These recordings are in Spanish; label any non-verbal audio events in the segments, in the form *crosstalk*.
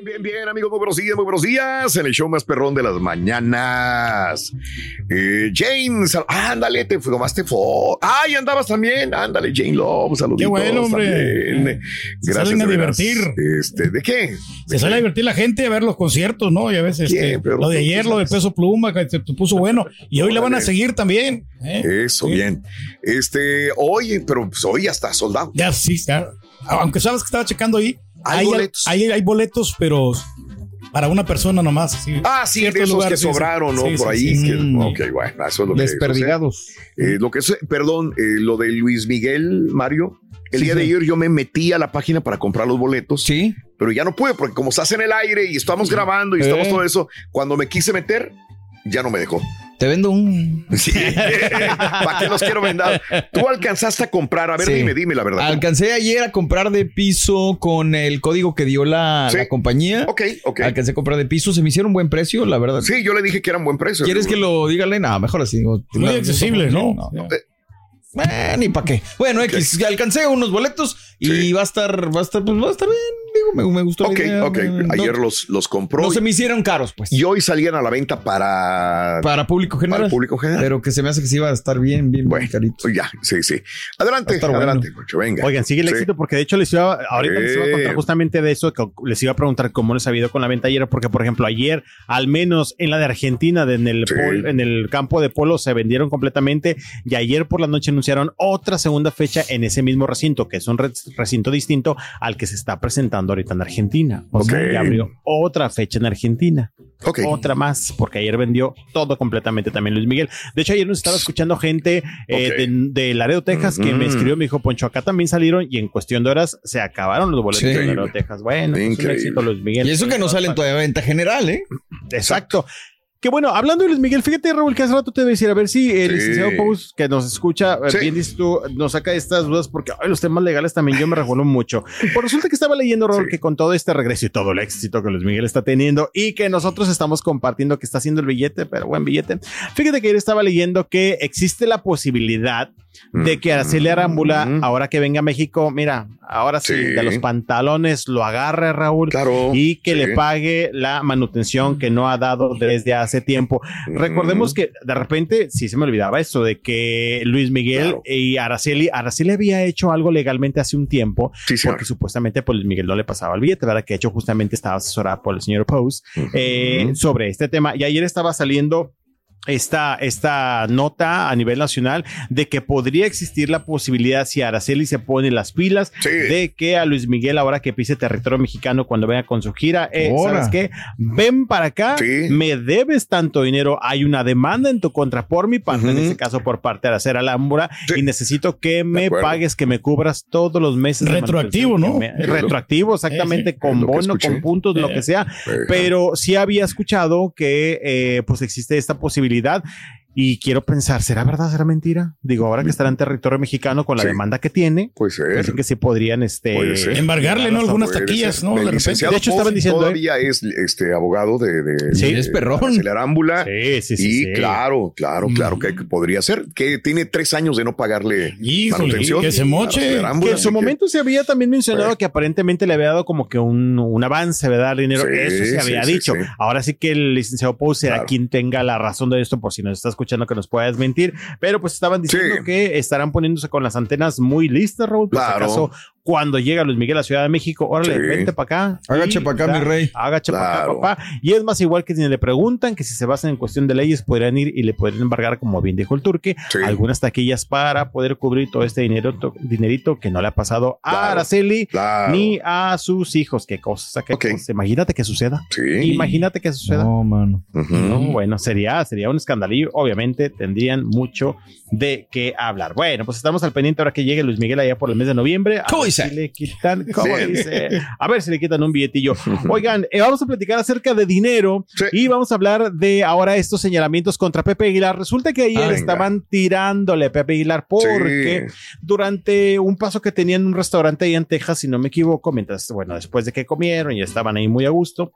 Bien, bien, bien, amigos, muy buenos días, muy buenos días. En el show más perrón de las mañanas. Eh, James, ándale, te tomaste foto. Ay, andabas también. Ándale, Jane Love, saluditos. Qué bueno, hombre. también. Se Gracias. salen a divertir. Este, ¿de qué? Se sale a divertir la gente a ver los conciertos, ¿no? Y a veces Bien, este, lo de ayer, lo de peso pluma, que se puso bueno. Y hoy le van a seguir también. ¿eh? Eso, Sí. bien. Este, oye, pero pues, hoy hasta soldado. Ya, sí, ya. Aunque sabes que estaba checando ahí. Hay boletos. Hay, hay boletos, pero para una persona nomás. Ah, sí, de esos que sí, sobraron, ¿no? Sí, Por ahí. que- Mm. ok, bueno, eso es lo que es. Desperdigados. Sea, eh, lo que es, perdón, eh, lo de Luis Miguel, Mario. El día de ayer yo me metí a la página para comprar los boletos. Sí. pero ya no pude porque como estás en el aire y estamos grabando y estamos Eh. todo eso, cuando me quise meter, ya no me dejó. Te vendo un. Sí. *laughs* ¿Para qué los quiero vender? Tú alcanzaste a comprar, a ver, Sí. dime, dime la verdad. Alcancé ayer a comprar de piso con el código que dio la, Sí. la compañía. Ok, ok. Alcancé a comprar de piso. Se me hicieron buen precio, la verdad. Sí, yo le dije que era un buen precio. ¿Quieres que lo dígale? No, mejor así. digo, Muy no, accesible, ¿no? Eh, ni para qué. Bueno, X, alcancé unos boletos y Sí. va a estar, va a estar, pues va a estar bien. Digo, me, me gustó. la Ok, idea, ok. me- Ayer no, los, los compró no se me hicieron caros, pues. y hoy salían a la venta para, para público para general. el público general. Pero que se me hace que sí iba a estar bien, bien, Bueno, bien carito. Ya, sí, sí. Adelante, adelante, bueno. Venga. Oigan, sigue el Sí. éxito porque de hecho les iba, ahorita les iba a contar justamente de eso, que les iba a preguntar cómo les ha ido con la venta ayer, porque por ejemplo ayer, al menos en la de Argentina, de- en el, Sí. pol- en el campo de polo se vendieron completamente y ayer por la noche anunciaron otra segunda fecha en ese mismo recinto, que es un re- recinto distinto al que se está presentando ahorita en Argentina. O sea, ya abrió otra fecha en Argentina. Ok. Otra más, porque ayer vendió todo completamente también Luis Miguel. De hecho, ayer nos estaba escuchando gente eh, Ok. de, de Laredo, Texas, que me Mm. escribió, me dijo, Poncho, acá también salieron y en cuestión de horas se acabaron los boletos Sí. de Laredo, Texas. Bueno, pues, un Increíble. éxito Luis Miguel. Y eso que no salen todavía a venta general, ¿eh? Exacto. Que bueno, hablando de Luis Miguel, fíjate, Raúl, que hace rato te voy a decir, a ver si el Sí. licenciado Pous, que nos escucha, eh, Sí. bien dices tú, nos saca estas dudas, porque ay, los temas legales también yo me revuelvo mucho. Pues resulta que estaba leyendo, Raúl, Sí. que con todo este regreso y todo el éxito que Luis Miguel está teniendo y que nosotros estamos compartiendo que está haciendo el billete, pero buen billete. Fíjate que ayer estaba leyendo que existe la posibilidad de que Araceli Arámbula, Mm. ahora que venga a México, mira, ahora sí, Sí. de los pantalones lo agarre, Raúl, Claro. y que sí. le pague la manutención que no ha dado desde hace tiempo. Recordemos que de repente, sí se me olvidaba esto de que Luis Miguel Claro. y Araceli, Araceli había hecho algo legalmente hace un tiempo, Sí, porque supuestamente pues Luis Miguel no le pasaba el billete, ¿verdad? Que de hecho justamente estaba asesorada por el señor Pose eh, sobre este tema. Y ayer estaba saliendo esta, esta nota a nivel nacional de que podría existir la posibilidad, si Araceli se pone las pilas, Sí. de que a Luis Miguel, ahora que pise territorio mexicano cuando venga con su gira, eh. ¿sabes qué? Ven para acá, Sí. me debes tanto dinero, hay una demanda en tu contra por mi parte, en este caso por parte de Araceli Alhambra, Sí. y necesito que me pagues, que me cubras todos los meses. Retroactivo, ¿no? me- retroactivo, exactamente, Eh, sí. con bono, con puntos, lo Eh. que sea. Pero sí había escuchado que eh, pues existe esta posibilidad seguridad y quiero pensar, ¿será verdad, será mentira? Digo, ahora que estará en territorio mexicano con la Sí. demanda que tiene, Puede ser. dicen que sí podrían, este. Embargarle, ¿no? Algunas taquillas, ser. ¿no? De repente. De hecho, estaban diciendo, ¿eh? todavía es este abogado de, de, Sí, de- es perrón. de Arámbula. Sí, sí, sí. y sí. claro, claro, claro que, que podría ser. Que tiene tres años de no pagarle Híjole, manutención. que se moche. Que en su momento se había también mencionado Pues. que aparentemente le había dado como que un, un avance, ¿verdad? Dinero. Sí, Eso se sí, había sí, dicho. sí. Ahora sí que el licenciado Pous será Claro. quien tenga la razón de esto, por si nos está escuchando escuchando que nos pueda desmentir, pero pues estaban diciendo Sí. que estarán poniéndose con las antenas muy listas, Raúl. Por si Claro. acaso, cuando llega Luis Miguel a Ciudad de México, órale, Sí. vente para acá. Hágache Y pa' acá, mi rey. Hágache para acá, Claro. papá. Y es más, igual que si le preguntan que si se basan en cuestión de leyes, podrían ir y le podrían embargar, como bien dijo el turque, Sí. algunas taquillas para poder cubrir todo este dinero, to- dinerito que no le ha pasado a Claro. Araceli Claro. ni a sus hijos. Qué cosa, qué Ok. cosa. Imagínate que suceda. Sí. Imagínate que suceda. No, mano. No, bueno, sería, sería un escandalillo. Obviamente tendrían mucho de qué hablar. Bueno, pues estamos al pendiente ahora que llegue Luis Miguel allá por el mes de noviembre. A. si le quitan, *laughs* ¿cómo Sí. dice? A ver si le quitan un billetillo. *laughs* Oigan, eh, vamos a platicar acerca de dinero Sí. y vamos a hablar de ahora estos señalamientos contra Pepe Aguilar. Resulta que ayer Ah, venga. estaban tirándole a Pepe Aguilar porque durante un paso que tenían en un restaurante ahí en Texas, si no me equivoco, mientras, bueno, después de que comieron y estaban ahí muy a gusto,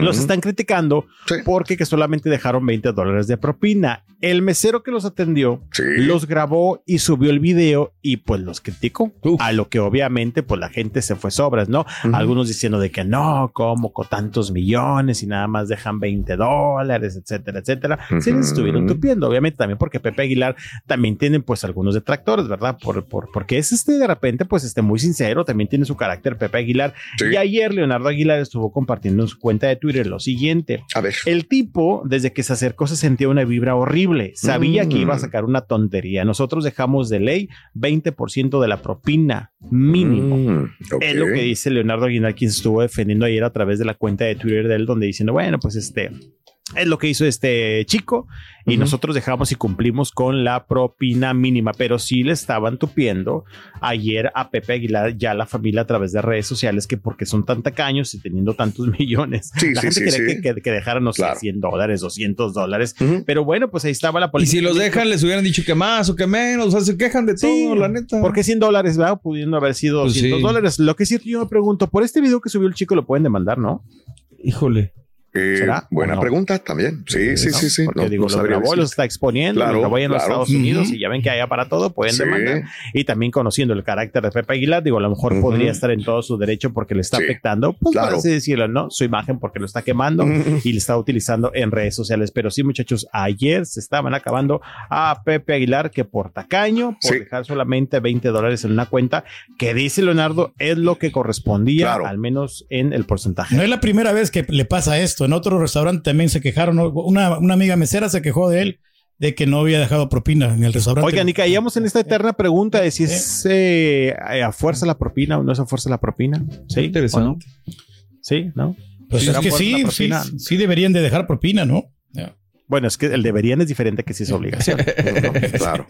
los están criticando Sí. porque que solamente dejaron 20 dólares de propina. El mesero que los atendió Sí. los grabó y subió el video y pues los criticó. Uf. A lo que obviamente pues la gente se fue sobras, ¿no? Algunos diciendo de que no, como con tantos millones y nada más dejan 20 dólares, etcétera, etcétera. Se les estuvieron tupiendo, obviamente también porque Pepe Aguilar también tiene pues algunos detractores, ¿verdad? Por, por, porque es este de repente pues este muy sincero, también tiene su carácter Pepe Aguilar. Sí. Y ayer Leonardo Aguilar estuvo compartiendo en su cuenta de Twitter lo siguiente. A ver. El tipo, desde que se acercó, se sentía una vibra horrible. Sabía que Mm. iba a sacar una tontería. Nosotros dejamos de ley 20% de la propina mínimo. Mm. Es lo que dice Leonardo Aguilar, quien estuvo defendiendo ayer a través de la cuenta de Twitter de él, donde diciendo, bueno, pues este es lo que hizo este chico y Ujú. nosotros dejamos y cumplimos con la propina mínima, pero sí le estaban tupiendo ayer a Pepe Aguilar ya la familia a través de redes sociales que porque son tan tacaños y teniendo tantos *laughs* millones, Sí, la sí, gente sí, sí. Que, que, que dejaran, no sé, Claro. 100 dólares, 200 dólares, Ujú. pero bueno, pues ahí estaba la Y política. si los dejan, les hubieran dicho que más o que menos. O sea, se quejan de Sí, todo, la neta. porque 100 dólares, ¿verdad? Pudiendo haber sido Pues 200 sí. dólares. Lo que sí yo me pregunto, por este video que subió el chico lo pueden demandar, ¿no? Híjole. Eh, ¿Será buena no? pregunta también. Sí, sí, ¿no? sí, sí. Porque No, digo, no lo grabó, los está exponiendo, Claro, lo grabó en los claro. Estados Unidos y ya ven que allá para todo pueden Sí. demandar. Y también conociendo el carácter de Pepe Aguilar, digo, a lo mejor podría estar en todo su derecho porque le está Sí. afectando, pues Claro. por así decirlo, ¿no? Su imagen porque lo está quemando y le está utilizando en redes sociales. Pero sí, muchachos, ayer se estaban acabando a Pepe Aguilar que por tacaño, por Sí. dejar solamente 20 dólares en una cuenta, que dice Leonardo es lo que correspondía, Claro. al menos en el porcentaje. No es la primera vez que le pasa esto. En otro restaurante también se quejaron. ¿no? Una, una amiga mesera se quejó de él de que no había dejado propina en el restaurante. Oigan, y caíamos en esta eterna pregunta de si es eh, a fuerza la propina o no es a fuerza la propina. Sí, Interesante. ¿o no? Sí, ¿no? Pues ¿Será es que sí, sí, sí deberían de dejar propina, ¿no? Ya. Bueno, es que el deberían es diferente que si es *laughs* obligación, ¿no? *laughs* Claro.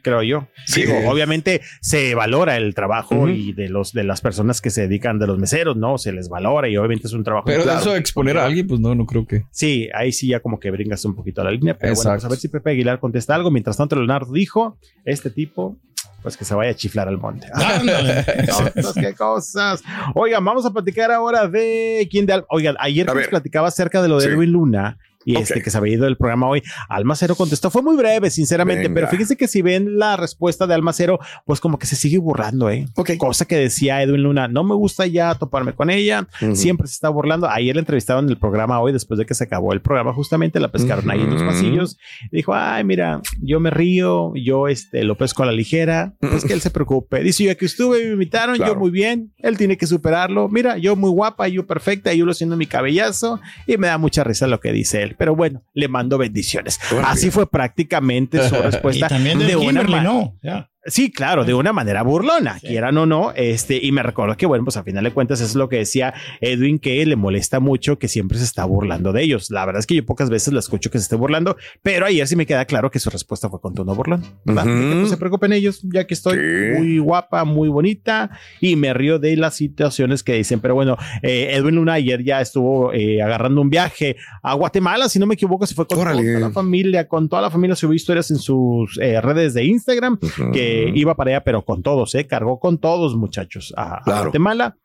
creo yo. Sí. Digo, obviamente se valora el trabajo y de los de las personas que se dedican de los meseros, ¿no? Se les valora y obviamente es un trabajo. Pero Claro. de eso a exponer a alguien, pues no, no creo que. Sí, ahí sí ya como que bringas un poquito a la línea, pero bueno, Exacto. pues a ver si Pepe Aguilar contesta algo. Mientras tanto, Leonardo dijo, este tipo, pues que se vaya a chiflar al monte. *laughs* Cosas, qué cosas. Oigan, vamos a platicar ahora de quién de Oigan, ayer que nos platicaba acerca de lo de Sí. Edwin Luna. Y este que se había ido del programa hoy, Almacero contestó, fue muy breve, sinceramente, Venga. pero fíjense que si ven la respuesta de Almacero, pues como que se sigue burlando, ¿eh? Cosa que decía Edwin Luna, no me gusta ya toparme con ella, siempre se está burlando. Ayer la entrevistaron en el programa hoy, después de que se acabó el programa, justamente la pescaron ahí en los pasillos. Dijo, ay, mira, yo me río, yo este, lo pesco a la ligera, pues que él se preocupe. Dice, yo que estuve me invitaron, Claro. yo muy bien, él tiene que superarlo. Mira, yo muy guapa, yo perfecta, yo lo haciendo mi cabellazo y me da mucha risa lo que dice él. Pero bueno, le mando bendiciones. Así fue prácticamente su *laughs* y respuesta también de, de una Kimberly, ma- ¿no? Ya. Sí, claro, de una manera burlona, Sí. quieran o no, este, y me recuerdo que, bueno, pues a final de cuentas eso es lo que decía Edwin, que le molesta mucho que siempre se está burlando de ellos. La verdad es que yo pocas veces la escucho que se esté burlando, pero ayer sí me queda claro que su respuesta fue con tono burlón, ¿verdad? Que no se preocupen ellos, ya que estoy Sí. muy guapa, muy bonita, y me río de las situaciones que dicen, pero bueno, eh, Edwin Luna ayer ya estuvo eh, agarrando un viaje a Guatemala, si no me equivoco, se fue con Órale. toda la familia, con toda la familia subió historias en sus eh, redes de Instagram, que iba para allá, pero con todos, ¿eh? Cargó con todos, muchachos, a. Guatemala.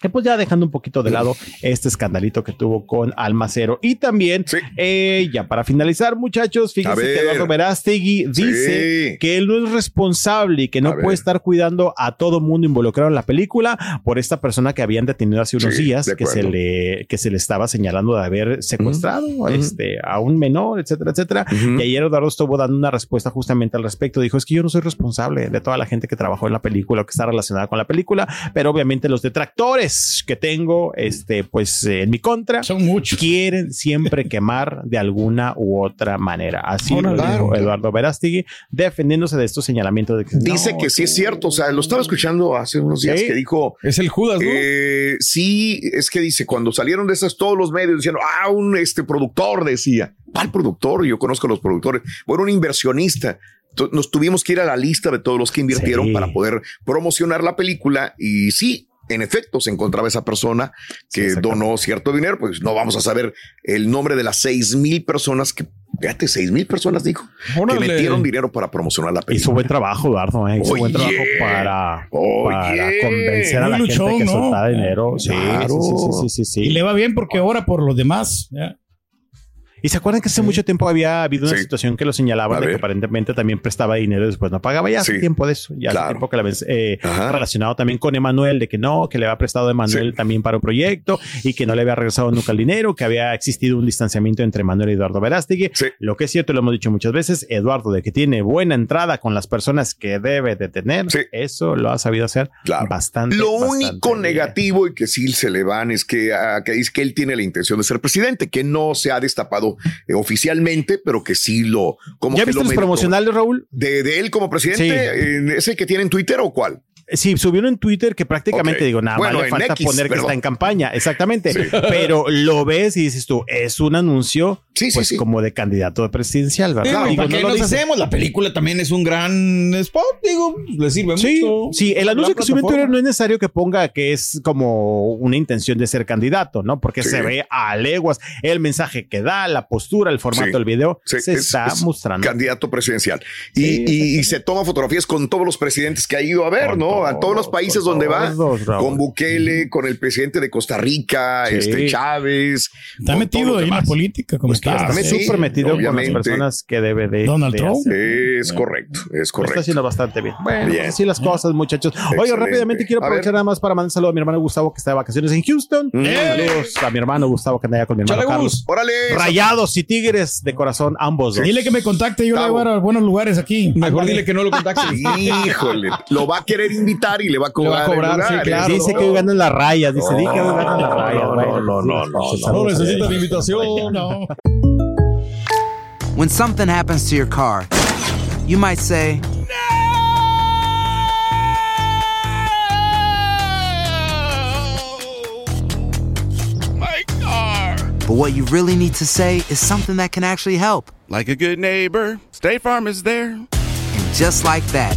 Que pues ya dejando un poquito de lado este escandalito que tuvo con Almacero. Y también, Sí. eh, ya para finalizar, muchachos, fíjense que Eduardo Verástegui dice Sí. que él no es responsable y que no A ver. puede estar cuidando a todo mundo involucrado en la película por esta persona que habían detenido hace unos Sí, días, que se, le, que se le estaba señalando de haber secuestrado Ujú. este, a un menor, etcétera, etcétera. Y ayer Eduardo estuvo dando una respuesta justamente al respecto. Dijo, es que yo no soy responsable de toda la gente que trabajó en la película o que está relacionada con la película, pero obviamente los detractores que tengo, este, pues eh, en mi contra, Son muchos. quieren siempre *laughs* quemar de alguna u otra manera. Así lo dijo Eduardo Verástegui, defendiéndose de estos señalamientos de que Dice no, que sí es cierto. O sea, lo estaba escuchando hace unos días Sí. que dijo. Es el Judas, ¿no? eh, sí, es que dice, cuando salieron de esas todos los medios diciendo, ah, un este productor decía, ¿cuál productor? Yo conozco a los productores. Bueno, un inversionista. Nos tuvimos que ir a la lista de todos los que invirtieron Sí. para poder promocionar la película y sí. En efecto, se encontraba esa persona que donó cierto dinero, pues no vamos a saber el nombre de las seis mil personas que, fíjate, seis mil personas dijo, que Órale. metieron dinero para promocionar la película. Hizo buen trabajo, Eduardo. eh, Hizo buen trabajo para, para convencer a la luchón, gente que ¿no? soltara dinero. Sí, Claro. sí, sí, sí, sí, sí. Y le va bien porque ora por los demás. ¿ya? Y se acuerdan que hace mucho tiempo había habido una Sí. situación que lo señalaban de que aparentemente también prestaba dinero y después no pagaba. Ya hace Sí. tiempo de eso. Ya Claro. hace tiempo que la ven eh, relacionado también con Emanuel, de que no, que le había prestado a Emanuel también para un proyecto y que no le había regresado nunca el dinero, que había existido un distanciamiento entre Emanuel y Eduardo Verástegui. Lo que es cierto, lo hemos dicho muchas veces, Eduardo, de que tiene buena entrada con las personas que debe de tener. Eso lo ha sabido hacer Claro. bastante. Lo bastante único bien. negativo y que sí se le van es que, ah, que dice que él tiene la intención de ser presidente, que no se ha destapado eh, oficialmente, pero que sí lo. Como ¿Ya que viste lo los promocionales, Raúl? De, de él como presidente, Sí. eh, ¿ese que tiene en Twitter o cuál? Sí, subió en Twitter que prácticamente digo, nada Bueno, más le falta X, poner que está en campaña, exactamente. *laughs* Pero lo ves y dices tú, es un anuncio Sí, pues sí. como de candidato presidencial, ¿verdad? Digo, Digo, ¿Para no qué lo nos hacemos? La película también es un gran spot, digo, le sirve Sí, mucho. sí, el anuncio que subió en Twitter no es necesario que ponga que es como una intención de ser candidato, ¿no? Porque se ve a leguas el mensaje que da, la postura, el formato del video, se es- está es mostrando. Candidato presidencial. Y, y- y se toma fotografías con todos los presidentes que ha ido a ver, Con ¿no? A todos los países donde va. todos. Con Bukele, con el presidente de Costa Rica, Sí. este Chávez. Está metido ahí en la política, como Pues está. Está sí, súper metido con las personas que debe de. Donald de Trump. hacer. Es correcto, es Lo está correcto. haciendo bastante bien. Bueno, Bien. así las cosas, muchachos. Oye, rápidamente quiero aprovechar nada más para mandar un saludo a mi hermano Gustavo que está de vacaciones en Houston. Mm. Saludos a mi hermano Gustavo que anda allá con mi hermano Chale, Carlos. Órale. Rayados y Tigres de corazón, ambos. dos. Dile que me contacte, yo le voy a dar a buenos lugares aquí. Mejor dile que no lo contacte. Híjole, lo va a querer invitar y le va a Le va a cobrar, lugar, sí, claro. Dice que hoy ganan las rayas. Dice, di que hoy ganan las rayas. no, Bueno, no, no, no, pues, no. saludos a necesitan invitación. No. When something happens to your car, you might say, My car! But what you really need to say is something that can actually help. Like a good neighbor, State Farm is there. And just like that,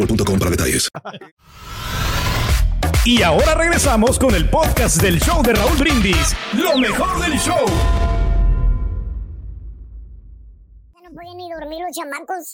boostmobile.com para detalles. Y ahora regresamos con el podcast del show de Raúl Brindis. Lo mejor del show. No pueden ni dormir los chamacos.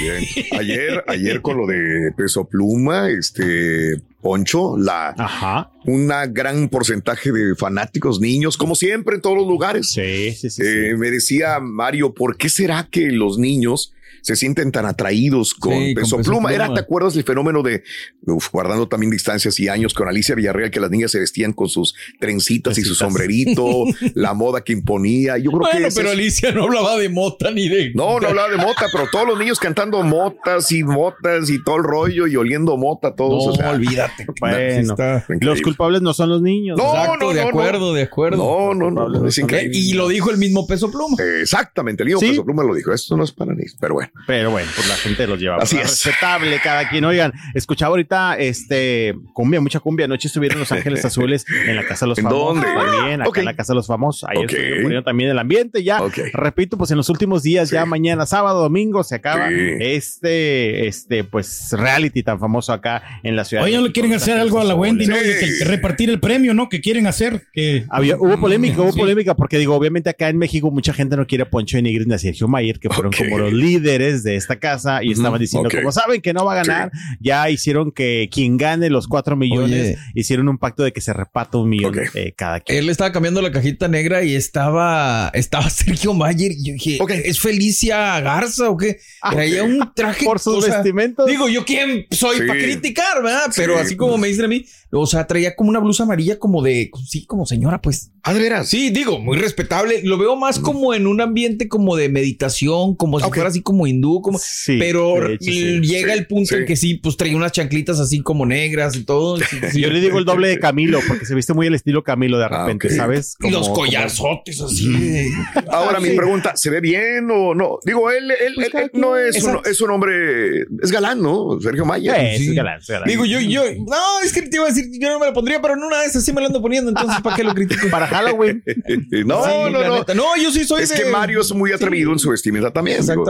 Bien. Ayer, ayer con lo de peso pluma, este Poncho, la Ajá. una gran porcentaje de fanáticos, niños, como siempre en todos los lugares. Sí, sí, sí. sí. Eh, me decía Mario, ¿por qué será que los niños se sienten tan atraídos con, Sí, con peso, pluma. Era. ¿te acuerdas el fenómeno de, uf, guardando también distancias y años con Alicia Villarreal, que las niñas se vestían con sus trencitas y su sombrerito, *laughs* la moda que imponía? Yo creo que Bueno, ese pero es- Alicia no hablaba de mota ni de. no, no hablaba de mota, pero todos los niños cantando motas y motas y todo el rollo y oliendo mota todos. No, o sea, olvídate. Bueno, Está- los culpables no son los niños. No, Exacto, no, de no, acuerdo, de acuerdo. No, no, no, no, es increíble. Y lo dijo el mismo peso pluma. Exactamente, el mismo Sí. Peso Pluma lo dijo. Esto no es para niños, pero bueno. Pero bueno, pues la gente los lleva. Así es. Respetable cada quien. Oigan, escuchaba ahorita este cumbia, mucha cumbia. Anoche estuvieron Los Ángeles *laughs* Azules en la Casa de los ¿En Famosos. dónde? También, acá en la Casa de los Famosos. Poniendo también el ambiente. Ya, repito, pues en los últimos días, ya mañana, sábado, domingo, se acaba Sí. este, este, pues reality tan famoso acá en la ciudad. Oye, de ¿no le quieren hacer algo a la. Wendy, no? Sí. Y que- que repartir el premio, ¿no? Que quieren hacer. Que Había, hubo polémica, hubo Sí. polémica, porque digo, obviamente acá en México mucha gente no quiere a Poncho de Nigris ni a Sergio Mayer, que fueron como los líderes de esta casa y estaban diciendo, como saben que no va a ganar, ya hicieron que quien gane los cuatro millones, Oye. hicieron un pacto de que se reparta un millón eh, cada quien. Él estaba cambiando la cajita negra y estaba, estaba *laughs* Sergio Mayer. Y yo dije, Ok. ¿es Felicia Garza o qué? Ah, Traía un traje. Por sus o sea, vestimentos. Digo, ¿yo quién soy Sí. para criticar, verdad? Pero Sí. así como me dicen a mí, o sea, traía como una blusa amarilla como de, sí, como señora, pues. Ah, de veras. Sí, digo, muy respetable. Lo veo más como en un ambiente como de meditación, como si fuera así como hindú, como. Sí, pero hecho, sí. llega Sí, el punto sí. en que sí, pues traía unas chanclitas así como negras y todo. Sí, sí. Yo le digo el doble de Camilo, porque se viste muy el estilo Camilo de Ah, repente. ¿sabes? Y los Como- como- collarzotes así. *laughs* Ahora mi pregunta, ¿se ve bien o no? Digo, él, él, Pues él- cada él no es un, es un hombre, es galán, ¿no? Sergio Mayer. Eh, Sí. es galán, es galán. Digo, yo, yo, no, es que te iba a decir, yo no me lo pondría, pero en una de esas sí me lo ando poniendo, entonces, ¿para qué lo critico? *laughs* Para Halloween. *laughs* no, Sí, no, no. neta. No, yo sí soy Es de- que Mario es muy atrevido en su vestimenta también. digo.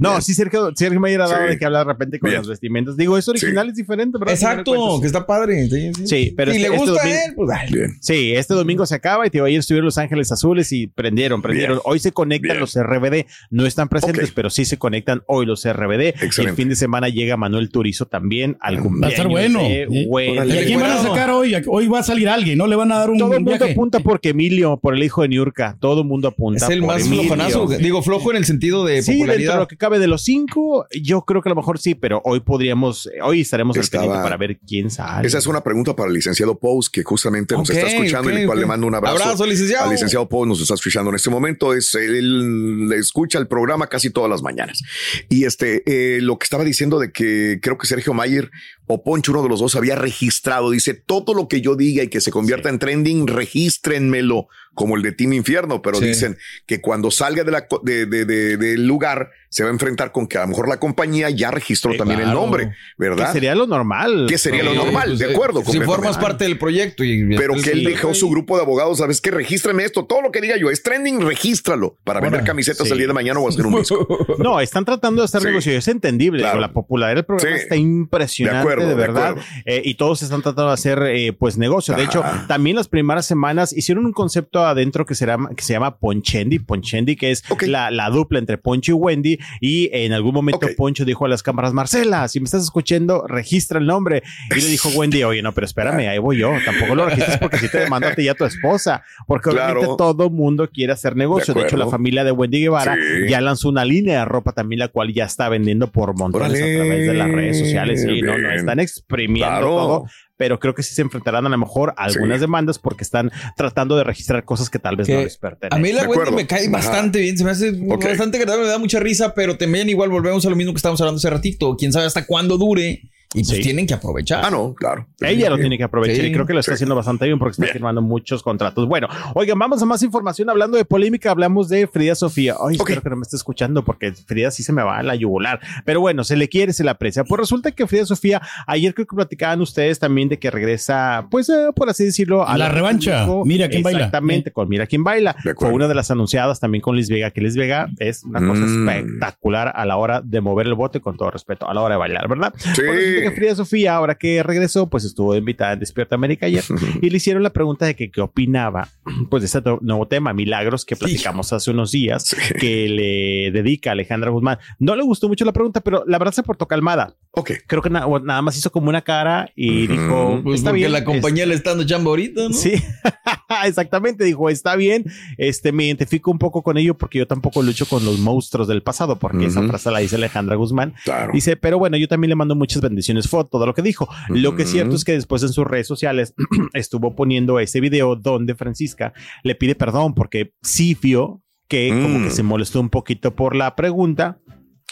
No, sí, Sergio, Sergio Mayer ha dado Sí. de que hablar de repente con Bien. los vestimentos. Digo, es original, es diferente, ¿verdad? Exacto, que está padre. Sí, sí. Sí, pero si este- le este gusta a domingo- él, pues dale. Bien. Sí, este domingo se acaba y te digo, ayer estuvieron Los Ángeles Azules y prendieron, prendieron. Bien. Hoy se conectan Bien. los RBD, no están presentes, Ok. pero sí se conectan hoy los RBD. Excelente. El fin de semana llega Manuel Turizo también al va a cumpleaños. estar bueno. de ¿eh? Órale. ¿Y a quién van a sacar hoy? Hoy va a salir alguien, ¿no? Le van a dar un, Todo el un mundo viaje. apunta porque Emilio, por el hijo de Niurka. Todo el mundo apunta. Es el por más Emilio. flojonazo. Digo, flojo en el sentido de Sí, dentro de popularidad. lo que cabe de los cinco, yo creo que a lo mejor sí, pero hoy podríamos, hoy estaremos al pendiente para ver quién sale. Esa es una pregunta para el licenciado Pous, que justamente nos está escuchando y el cual le mando un abrazo. Abrazo, licenciado. Al licenciado Pous nos está escuchando en este momento. Es, él le escucha el programa casi todas las mañanas. Y este, eh, lo que estaba diciendo de que creo que Sergio Mayer o Poncho, uno de los dos, había registrado. Dice, todo lo que yo diga y que se convierta en trending, regístrenmelo como el de Team Infierno, pero Sí. dicen que cuando salga de la, co- de, de- de- del lugar se va a enfrentar con que a lo mejor la compañía ya registró Sí, también el nombre, Que ¿verdad? sería lo normal. Que sería lo normal, pues, de eh, acuerdo. Si formas parte del proyecto. Y Pero que él Sí. dejó su grupo de abogados, ¿sabes qué? Regístrame esto, todo lo que diga yo es trending, regístralo para vender camisetas sí. el día de mañana o hacer un disco. *laughs* No, están tratando de hacer Sí. negocio. Es entendible. Claro. La popularidad del programa Sí. está impresionante, De acuerdo, de de verdad. Eh, y todos están tratando de hacer, eh, pues, negocio. De Ajá. hecho, también las primeras semanas hicieron un concepto adentro que se llama, que se llama Ponchendi. Ponchendi, que es la, la dupla entre Poncho y Wendy. Y en algún momento. Poncho dijo a las cámaras, Marcela, si me estás escuchando, registra el nombre. Y le dijo Wendy, oye, no, pero espérame, ahí voy yo. Tampoco lo registras porque si te demando a ti y a tu esposa. Porque Claro. obviamente todo mundo quiere hacer negocio. De, De hecho, la familia de Wendy Guevara Sí. ya lanzó una línea de ropa también, la cual ya está vendiendo por montones a través de las redes sociales. Sí, no, no, Bien. Están exprimiendo Claro. todo. Pero creo que sí se enfrentarán a lo mejor a algunas Sí. demandas porque están tratando de registrar cosas que tal vez Que no les pertenecen. A mí la Wendy me cae Ajá. bastante bien, se me hace bastante agradable, me da mucha risa, pero también igual volvemos a lo mismo que estábamos hablando hace ratito. Quién sabe hasta cuándo dure y pues Sí. tienen que aprovechar. Ah, no, claro. Ella lo tiene que aprovechar Sí, y creo que lo está sí. haciendo bastante bien porque está Bien. firmando muchos contratos. Bueno, oigan, vamos a más información. Hablando de polémica, hablamos de Frida Sofía. Ay, Ok. espero que no me esté escuchando porque Frida sí se me va a la yugular. Pero bueno, se le quiere, se le aprecia. Pues resulta que Frida Sofía, ayer creo que platicaban ustedes también de que regresa, pues eh, por así decirlo, a La revancha. público. Mira quién baila. Exactamente, con Mira quién baila. Fue una de las anunciadas también con Liz Vega, que Liz Vega es una cosa Mm. espectacular a la hora de mover el bote, con todo respeto, a la hora de bailar, ¿verdad? Sí. Pues resulta que Frida Sofía, ahora que regresó, pues estuvo invitada en Despierta América ayer *laughs* y le hicieron la pregunta de que qué opinaba pues de este nuevo tema, Milagros, que platicamos hace unos días, Sí. que le dedica a Alejandra Guzmán. No le gustó mucho la pregunta, pero la verdad se portó calmada. Ok. Creo que na- nada más hizo como una cara y dijo, Pues está porque bien. la compañía le está dando chamba ahorita, ¿no? Sí, *laughs* exactamente. Dijo, está bien. Este, me identifico un poco con ello porque yo tampoco lucho con los monstruos del pasado, porque esa frase la dice Alejandra Guzmán. Claro. Dice, pero bueno, yo también le mando muchas bendiciones. Fue todo lo que dijo. Lo que es cierto es que después en sus redes sociales *clears throat* estuvo poniendo ese video donde Francisca le pide perdón porque sí vio que como Mm. que se molestó un poquito por la pregunta.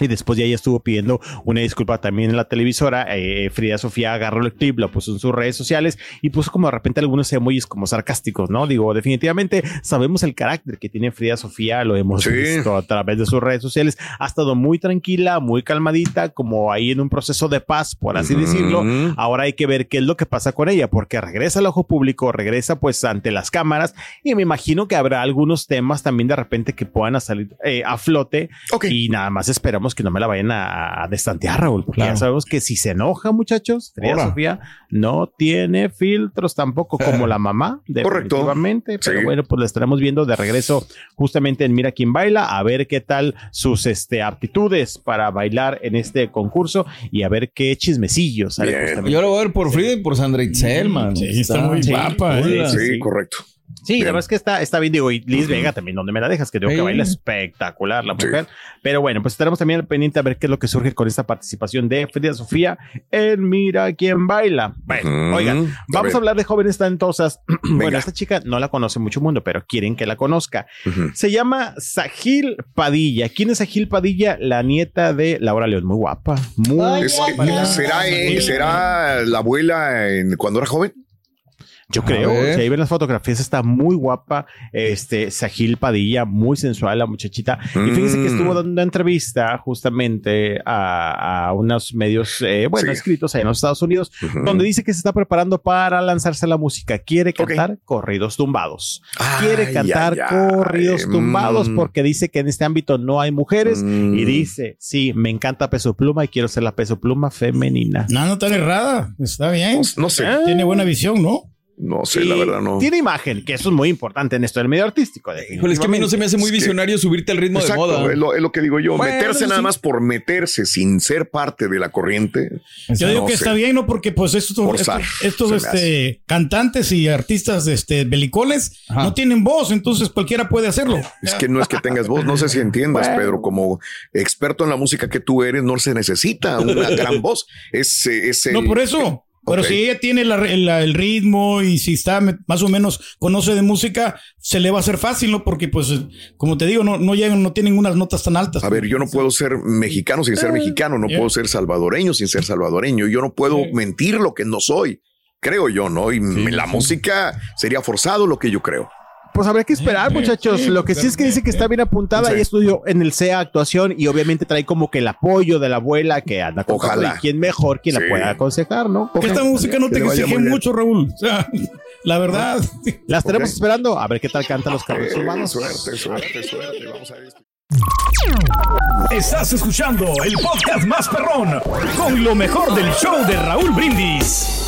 Y después ya ella estuvo pidiendo una disculpa también en la televisora. Eh, Frida Sofía agarró el clip, lo puso en sus redes sociales y puso como de repente algunos emojis como sarcásticos, ¿no? Digo, definitivamente sabemos el carácter que tiene Frida Sofía, lo hemos Sí. visto a través de sus redes sociales. Ha estado muy tranquila, muy calmadita, como ahí en un proceso de paz, por así decirlo. Ahora hay que ver qué es lo que pasa con ella, porque regresa al ojo público, regresa pues ante las cámaras y me imagino que habrá algunos temas también de repente que puedan salir eh, a flote y nada más esperamos que no me la vayan a, a destantear, Raúl, porque Claro. ya sabemos que si se enoja, muchachos, Frida Hola. Sofía no tiene filtros tampoco como la *laughs* mamá, Correcto. definitivamente, pero Sí. bueno, pues la estaremos viendo de regreso justamente en Mira quién baila, a ver qué tal sus este, aptitudes para bailar en este concurso y a ver qué chismecillos sale. Yo lo voy a ver por Frida y por Sandra Itzel, man. Sí, está muy guapa, cool. eh. Sí, sí. correcto. Sí, Bien. la verdad es que está, está bien, digo, y Liz Vega también, donde me la dejas, que digo que Sí. baila espectacular la Sí. mujer. Pero bueno, pues estaremos también al pendiente a ver qué es lo que surge con esta participación de Frida Sofía en Mira quién baila. Bueno, oigan, vamos a hablar de jóvenes talentosas. *clears throat* bueno, esta chica no la conoce mucho mundo, pero quieren que la conozca. Ujú. Se llama Sahil Padilla. ¿Quién es Sahil Padilla? La nieta de Laura León, muy guapa. Muy Ay, guapa. ¿será, eh, ¿Será la abuela en- cuando era joven? Yo A creo, ver. si ahí ven las fotografías, está muy guapa. Este, Sahil Padilla, muy sensual la muchachita. Y fíjense que Mm. estuvo dando una entrevista justamente a, a unos medios, eh, bueno, Sí. escritos ahí en los Estados Unidos, donde dice que se está preparando para lanzarse a la música. Quiere cantar corridos tumbados. Ay, Quiere cantar ay, ay. corridos tumbados Mm. porque dice que en este ámbito no hay mujeres. Mm. Y dice, sí, me encanta Peso Pluma y quiero ser la Peso Pluma femenina. No, no tan errada. Está bien. No, no sé, Tiene buena visión, ¿no? No sé, la verdad no. Tiene imagen, que eso es muy importante en esto del medio artístico. Híjole, es que a mí no se me hace muy Es que- visionario subirte al ritmo Exacto, de moda. Es, lo, es lo que digo yo. Bueno, meterse nada sí. más por meterse sin ser parte de la corriente. Yo digo que sé. está bien, ¿no? Porque pues estos, Forzar, estos, este, cantantes y artistas este, belicones Ajá. no tienen voz, entonces cualquiera puede hacerlo. Es que no es que tengas voz, no sé si entiendas, Bueno. Pedro, como experto en la música que tú eres, no se necesita una gran voz. Es, eh, es el- No, por eso. Pero si ella tiene la- la- el ritmo y si está más o menos conoce de música, se le va a hacer fácil, ¿no? Porque, pues, eh, como te digo, no, no llegan, no tienen unas notas tan altas. A ver, yo no puedo ser mexicano sin ser mexicano, no yeah. puedo ser salvadoreño sin ser salvadoreño, yo no puedo mentir lo que no soy, creo yo, ¿no? Y Sí, la sí. música sería forzado lo que yo creo. Pues habrá que esperar, Sí, muchachos. sí, Lo que sí es que dice que está bien apuntada Sí. y estudió en el CEA actuación y obviamente trae como que el apoyo de la abuela que anda con Ojalá. todo y quién mejor quien Sí. la pueda aconsejar, ¿no? Que esta música no te exige mucho, Raúl. O sea, *laughs* la verdad. La estaremos Ok. esperando a ver qué tal cantan los carros Eh, urbanos. suerte, suerte, suerte. Vamos a ver esto. Estás escuchando el podcast más perrón con lo mejor del show de Raúl Brindis.